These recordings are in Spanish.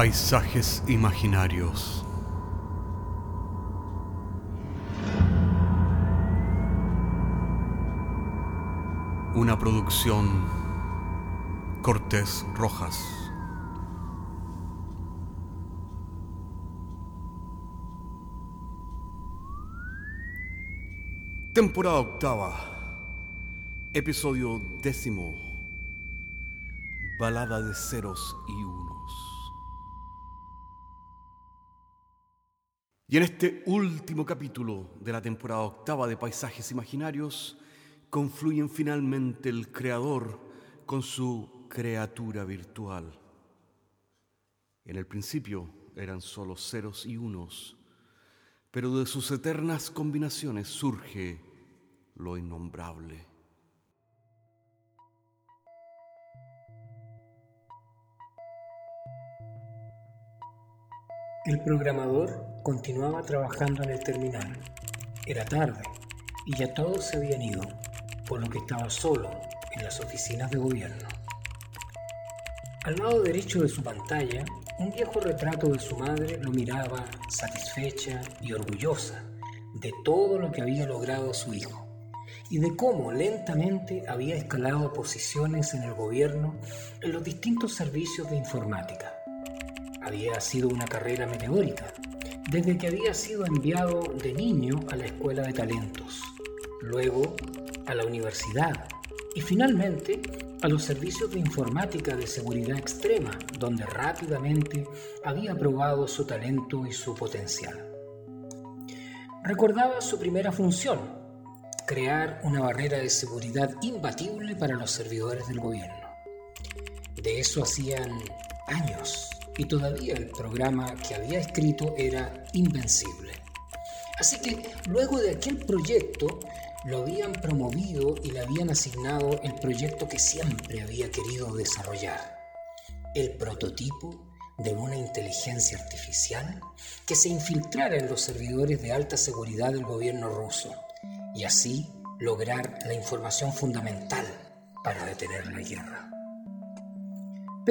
Paisajes imaginarios. Una producción Cortés Rojas. Temporada octava. Episodio décimo. Balada de ceros y Y en este último capítulo de la temporada octava de Paisajes Imaginarios, confluyen finalmente el creador con su criatura virtual. En el principio eran solo ceros y unos, pero de sus eternas combinaciones surge lo innombrable. El programador continuaba trabajando en el terminal. Era tarde y ya todos se habían ido, por lo que estaba solo en las oficinas de gobierno. Al lado derecho de su pantalla, un viejo retrato de su madre lo miraba satisfecha y orgullosa de todo lo que había logrado su hijo y de cómo lentamente había escalado posiciones en el gobierno en los distintos servicios de informática. Había sido una carrera meteórica, desde que había sido enviado de niño a la escuela de talentos, luego a la universidad y finalmente a los servicios de informática de seguridad extrema, donde rápidamente había probado su talento y su potencial. Recordaba su primera función, crear una barrera de seguridad imbatible para los servidores del gobierno. De eso hacían años y todavía el programa que había escrito era invencible. Así que luego de aquel proyecto lo habían promovido y le habían asignado el proyecto que siempre había querido desarrollar, el prototipo de una inteligencia artificial que se infiltrara en los servidores de alta seguridad del gobierno ruso y así lograr la información fundamental para detener la guerra.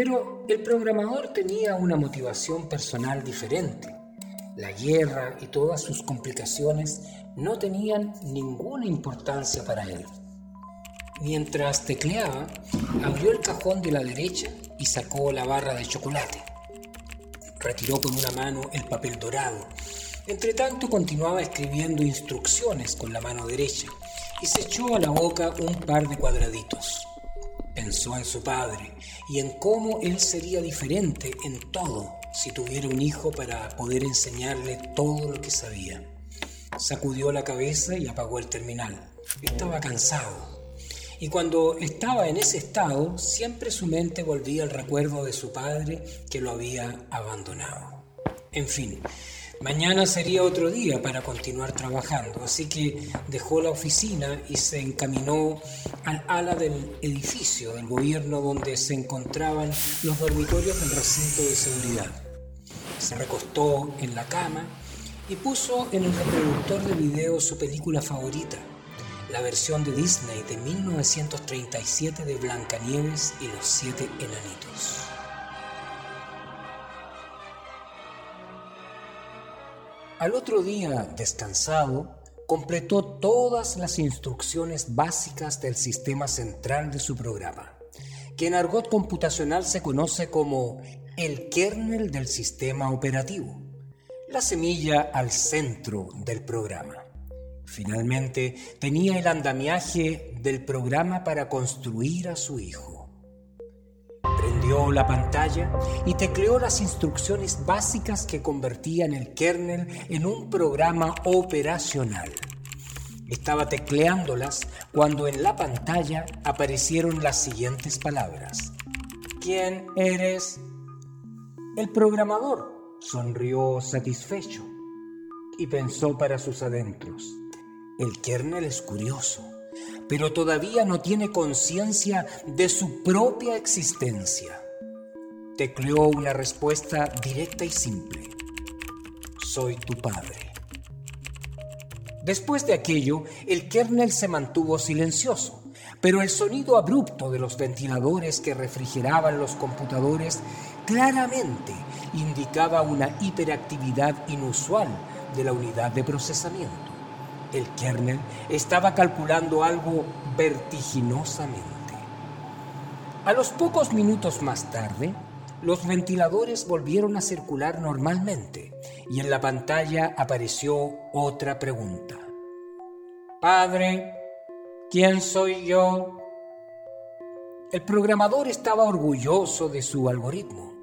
Pero el programador tenía una motivación personal diferente. La guerra y todas sus complicaciones no tenían ninguna importancia para él. Mientras tecleaba, abrió el cajón de la derecha y sacó la barra de chocolate. Retiró con una mano el papel dorado. Entre tanto continuaba escribiendo instrucciones con la mano derecha y se echó a la boca un par de cuadraditos. Pensó en su padre y en cómo él sería diferente en todo si tuviera un hijo para poder enseñarle todo lo que sabía. Sacudió la cabeza y apagó el terminal. Estaba cansado y cuando estaba en ese estado, siempre su mente volvía al recuerdo de su padre que lo había abandonado. En fin, mañana sería otro día para continuar trabajando, así que dejó la oficina y se encaminó al ala del edificio del gobierno donde se encontraban los dormitorios del recinto de seguridad. Se recostó en la cama y puso en el reproductor de video su película favorita, la versión de Disney de 1937 de Blancanieves y los siete enanitos. Al otro día, descansado, completó todas las instrucciones básicas del sistema central de su programa, que en argot computacional se conoce como el kernel del sistema operativo, la semilla al centro del programa. Finalmente, tenía el andamiaje del programa para construir a su hijo. La pantalla y tecleó las instrucciones básicas que convertían el kernel en un programa operacional. Estaba tecleándolas cuando en la pantalla aparecieron las siguientes palabras. ¿Quién eres? El programador sonrió satisfecho y pensó para sus adentros. El kernel es curioso, pero todavía no tiene conciencia de su propia existencia. Tecleó una respuesta directa y simple. Soy tu padre. Después de aquello, el kernel se mantuvo silencioso, pero el sonido abrupto de los ventiladores que refrigeraban los computadores claramente indicaba una hiperactividad inusual de la unidad de procesamiento. El kernel estaba calculando algo vertiginosamente. A los pocos minutos más tarde, los ventiladores volvieron a circular normalmente y en la pantalla apareció otra pregunta. Padre, ¿quién soy yo? El programador estaba orgulloso de su algoritmo.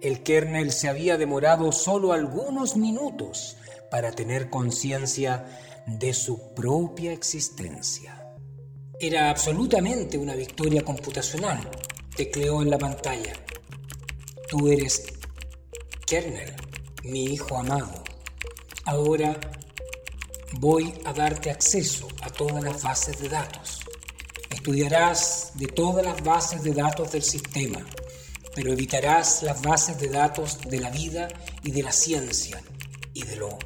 El kernel se había demorado solo algunos minutos para tener conciencia de su propia existencia. Era absolutamente una victoria computacional, tecleó en la pantalla. Tú eres kernel, mi hijo amado. Ahora voy a darte acceso a todas las bases de datos. Estudiarás de todas las bases de datos del sistema, pero evitarás las bases de datos de la vida y de la ciencia y de lo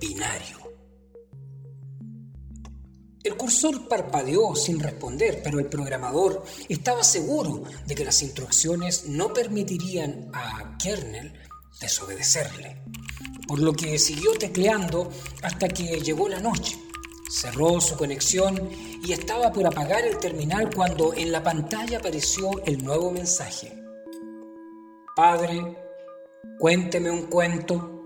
binario. El cursor parpadeó sin responder, pero el programador estaba seguro de que las instrucciones no permitirían a kernel desobedecerle, por lo que siguió tecleando hasta que llegó la noche. Cerró su conexión y estaba por apagar el terminal cuando en la pantalla apareció el nuevo mensaje. Padre, cuénteme un cuento.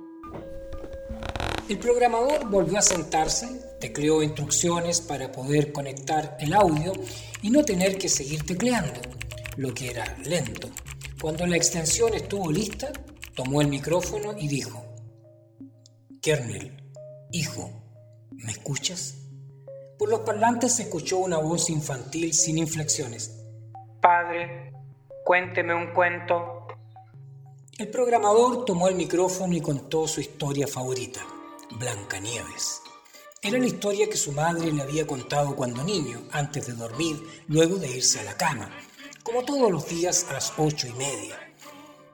El programador volvió a sentarse, tecleó instrucciones para poder conectar el audio y no tener que seguir tecleando, lo que era lento. Cuando la extensión estuvo lista, tomó el micrófono y dijo, Kernel, hijo, ¿me escuchas? Por los parlantes se escuchó una voz infantil sin inflexiones. Padre, cuénteme un cuento. El programador tomó el micrófono y contó su historia favorita. Blancanieves. Era la historia que su madre le había contado cuando niño, antes de dormir, luego de irse a la cama, como todos los días a las ocho y media.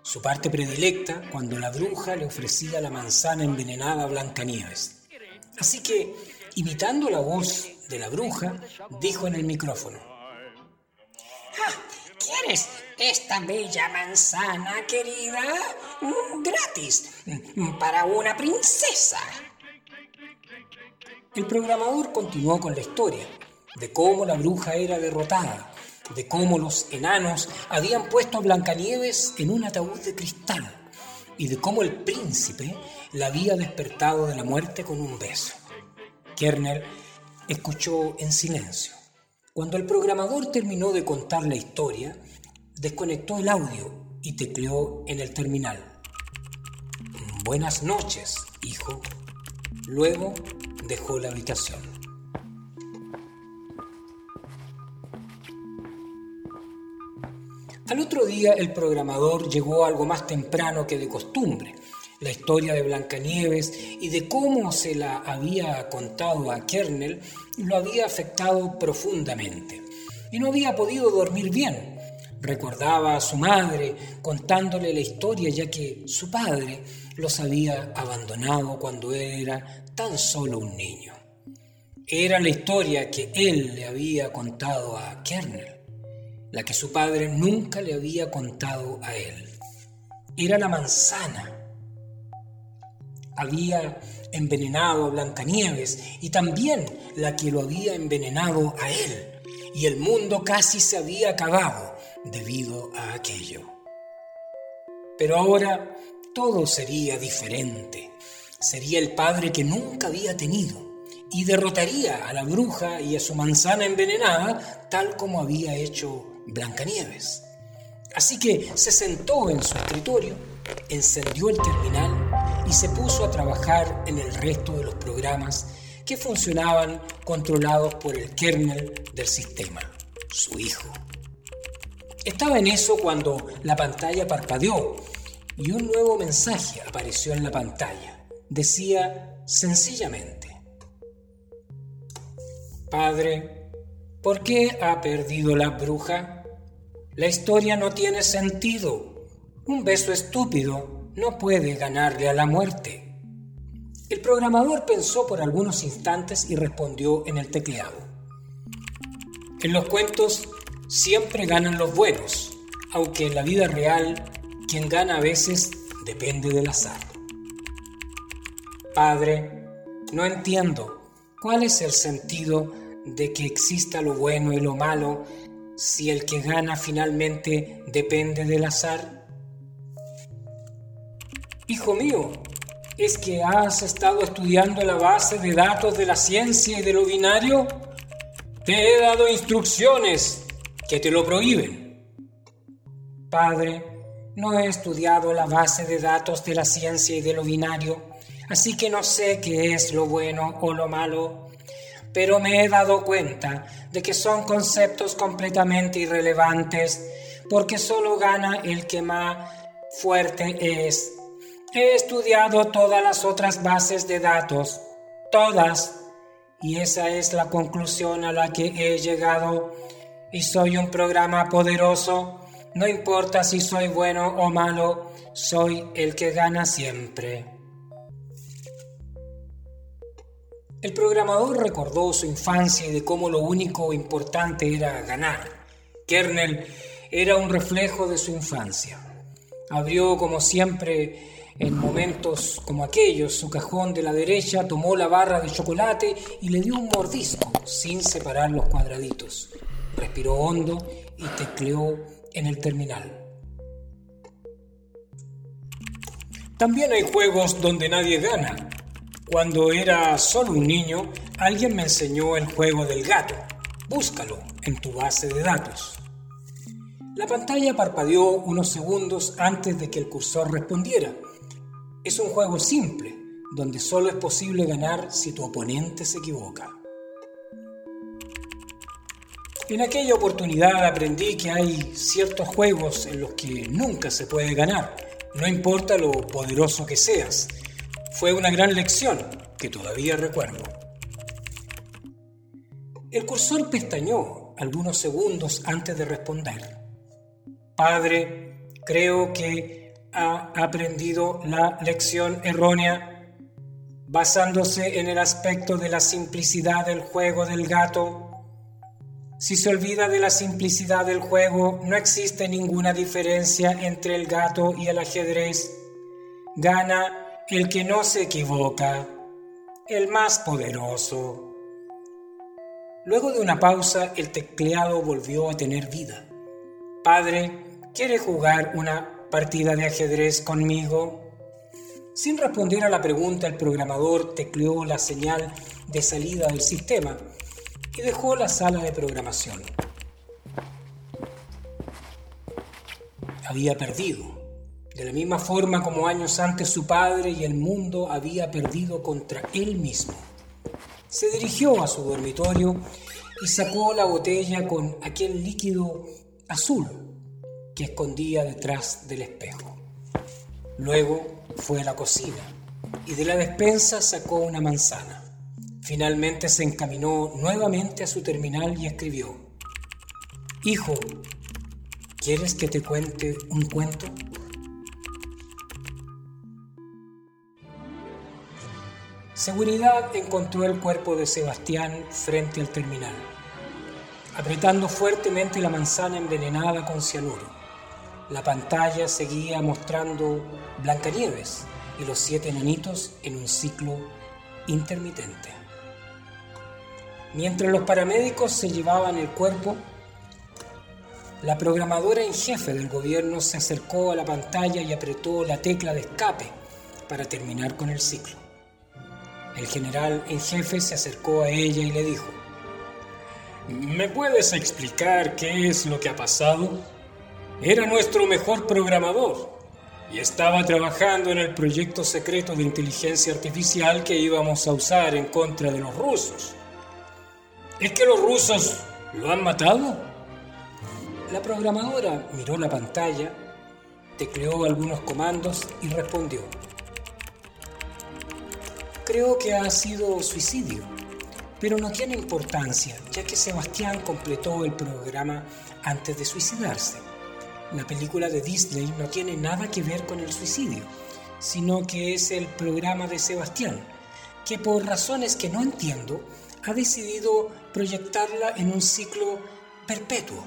Su parte predilecta cuando la bruja le ofrecía la manzana envenenada a Blancanieves. Así que, imitando la voz de la bruja, dijo en el micrófono: ah, ¿Quieres esta bella manzana, querida? Mm, gratis, mm, para una princesa. El programador continuó con la historia de cómo la bruja era derrotada, de cómo los enanos habían puesto a Blancanieves en un ataúd de cristal y de cómo el príncipe la había despertado de la muerte con un beso. Kerner escuchó en silencio. Cuando el programador terminó de contar la historia, desconectó el audio y tecleó en el terminal. Buenas noches, hijo. Luego dejó la habitación. Al otro día el programador llegó algo más temprano que de costumbre. La historia de Blancanieves y de cómo se la había contado a Kernel lo había afectado profundamente y no había podido dormir bien. Recordaba a su madre contándole la historia ya que su padre los había abandonado cuando era tan solo un niño. Era la historia que él le había contado a Kernel, la que su padre nunca le había contado a él. Era la manzana. Había envenenado a Blancanieves y también la que lo había envenenado a él, y el mundo casi se había acabado debido a aquello. Pero ahora todo sería diferente. Sería el padre que nunca había tenido y derrotaría a la bruja y a su manzana envenenada tal como había hecho Blancanieves. Así que se sentó en su escritorio, encendió el terminal y se puso a trabajar en el resto de los programas que funcionaban controlados por el kernel del sistema, su hijo. Estaba en eso cuando la pantalla parpadeó y un nuevo mensaje apareció en la pantalla. Decía sencillamente, Padre, ¿por qué ha perdido la bruja? La historia no tiene sentido. Un beso estúpido no puede ganarle a la muerte. El programador pensó por algunos instantes y respondió en el tecleado. En los cuentos siempre ganan los buenos, aunque en la vida real quien gana a veces depende del azar. Padre, no entiendo cuál es el sentido de que exista lo bueno y lo malo si el que gana finalmente depende del azar. Hijo mío, ¿es que has estado estudiando la base de datos de la ciencia y de lo binario? Te he dado instrucciones que te lo prohíben. Padre, no he estudiado la base de datos de la ciencia y de lo binario, así que no sé qué es lo bueno o lo malo, pero me he dado cuenta de que son conceptos completamente irrelevantes, porque solo gana el que más fuerte es. He estudiado todas las otras bases de datos, todas, y esa es la conclusión a la que he llegado. Y soy un programa poderoso. No importa si soy bueno o malo, soy el que gana siempre. El programador recordó su infancia y de cómo lo único importante era ganar. Kernel era un reflejo de su infancia. Abrió como siempre en momentos como aquellos, su cajón de la derecha tomó la barra de chocolate y le dio un mordisco sin separar los cuadraditos. Respiró hondo y tecleó en el terminal. También hay juegos donde nadie gana. Cuando era solo un niño, alguien me enseñó el juego del gato. Búscalo en tu base de datos. La pantalla parpadeó unos segundos antes de que el cursor respondiera es un juego simple, donde solo es posible ganar si tu oponente se equivoca. En aquella oportunidad aprendí que hay ciertos juegos en los que nunca se puede ganar, no importa lo poderoso que seas. Fue una gran lección que todavía recuerdo. El cursor pestañó algunos segundos antes de responder. Padre, creo que ha aprendido la lección errónea basándose en el aspecto de la simplicidad del juego del gato. Si se olvida de la simplicidad del juego, no existe ninguna diferencia entre el gato y el ajedrez. Gana el que no se equivoca, el más poderoso. Luego de una pausa, el tecleado volvió a tener vida. Padre, ¿quiere jugar una partida de ajedrez conmigo? Sin responder a la pregunta, el programador tecleó la señal de salida del sistema y dejó la sala de programación. Había perdido, de la misma forma como años antes su padre y el mundo había perdido contra él mismo. Se dirigió a su dormitorio y sacó la botella con aquel líquido azul que escondía detrás del espejo. Luego fue a la cocina y de la despensa sacó una manzana. Finalmente se encaminó nuevamente a su terminal y escribió, Hijo, ¿quieres que te cuente un cuento? Seguridad encontró el cuerpo de Sebastián frente al terminal, apretando fuertemente la manzana envenenada con cianuro. La pantalla seguía mostrando Blancanieves y los siete enanitos en un ciclo intermitente. Mientras los paramédicos se llevaban el cuerpo, la programadora en jefe del gobierno se acercó a la pantalla y apretó la tecla de escape para terminar con el ciclo. El general en jefe se acercó a ella y le dijo, ¿Me puedes explicar qué es lo que ha pasado? Era nuestro mejor programador y estaba trabajando en el proyecto secreto de inteligencia artificial que íbamos a usar en contra de los rusos. ¿Es que los rusos lo han matado? La programadora miró la pantalla, tecleó algunos comandos y respondió. Creo que ha sido suicidio, pero no tiene importancia, ya que Sebastián completó el programa antes de suicidarse la película de Disney no tiene nada que ver con el suicidio, sino que es el programa de Sebastián, que por razones que no entiendo, ha decidido proyectarla en un ciclo perpetuo.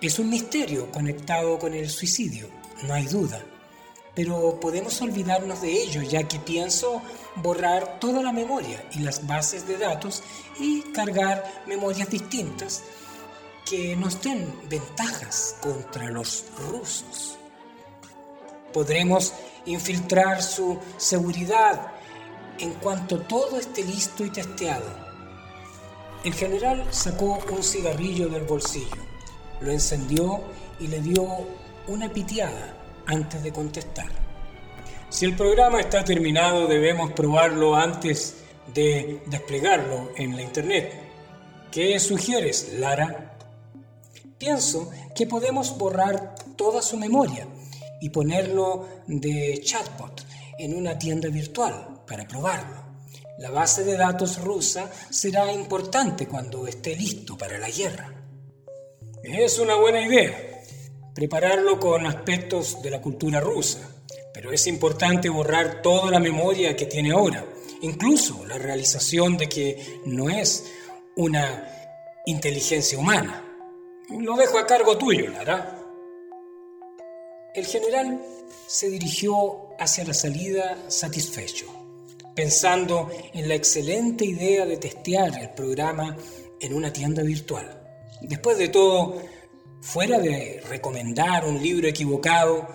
Es un misterio conectado con el suicidio. no hay duda, pero podemos olvidarnos de ello ya que pienso borrar toda la memoria y las bases de datos y cargar memorias distintas que nos den ventajas contra los rusos. Podremos infiltrar su seguridad en cuanto todo esté listo y testeado. El general sacó un cigarrillo del bolsillo, lo encendió y le dio una pitiada antes de contestar. Si el programa está terminado debemos probarlo antes de desplegarlo en la Internet. ¿Qué sugieres, Lara? Pienso que podemos borrar toda su memoria y ponerlo de chatbot en una tienda virtual para probarlo. La base de datos rusa será importante cuando esté listo para la guerra. Es una buena idea, prepararlo con aspectos de la cultura rusa, pero es importante borrar toda la memoria que tiene ahora, incluso la realización de que no es una inteligencia humana. Lo dejo a cargo tuyo, Lara. El general se dirigió hacia la salida satisfecho, pensando en la excelente idea de testear el programa en una tienda virtual. Después de todo, fuera de recomendar un libro equivocado,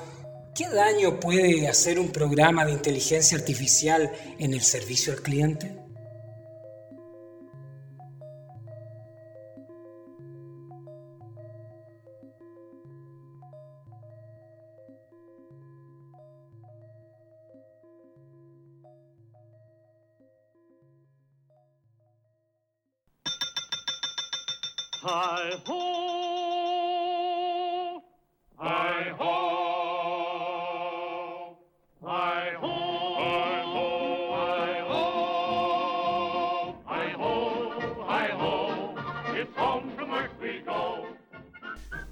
¿qué daño puede hacer un programa de inteligencia artificial en el servicio al cliente?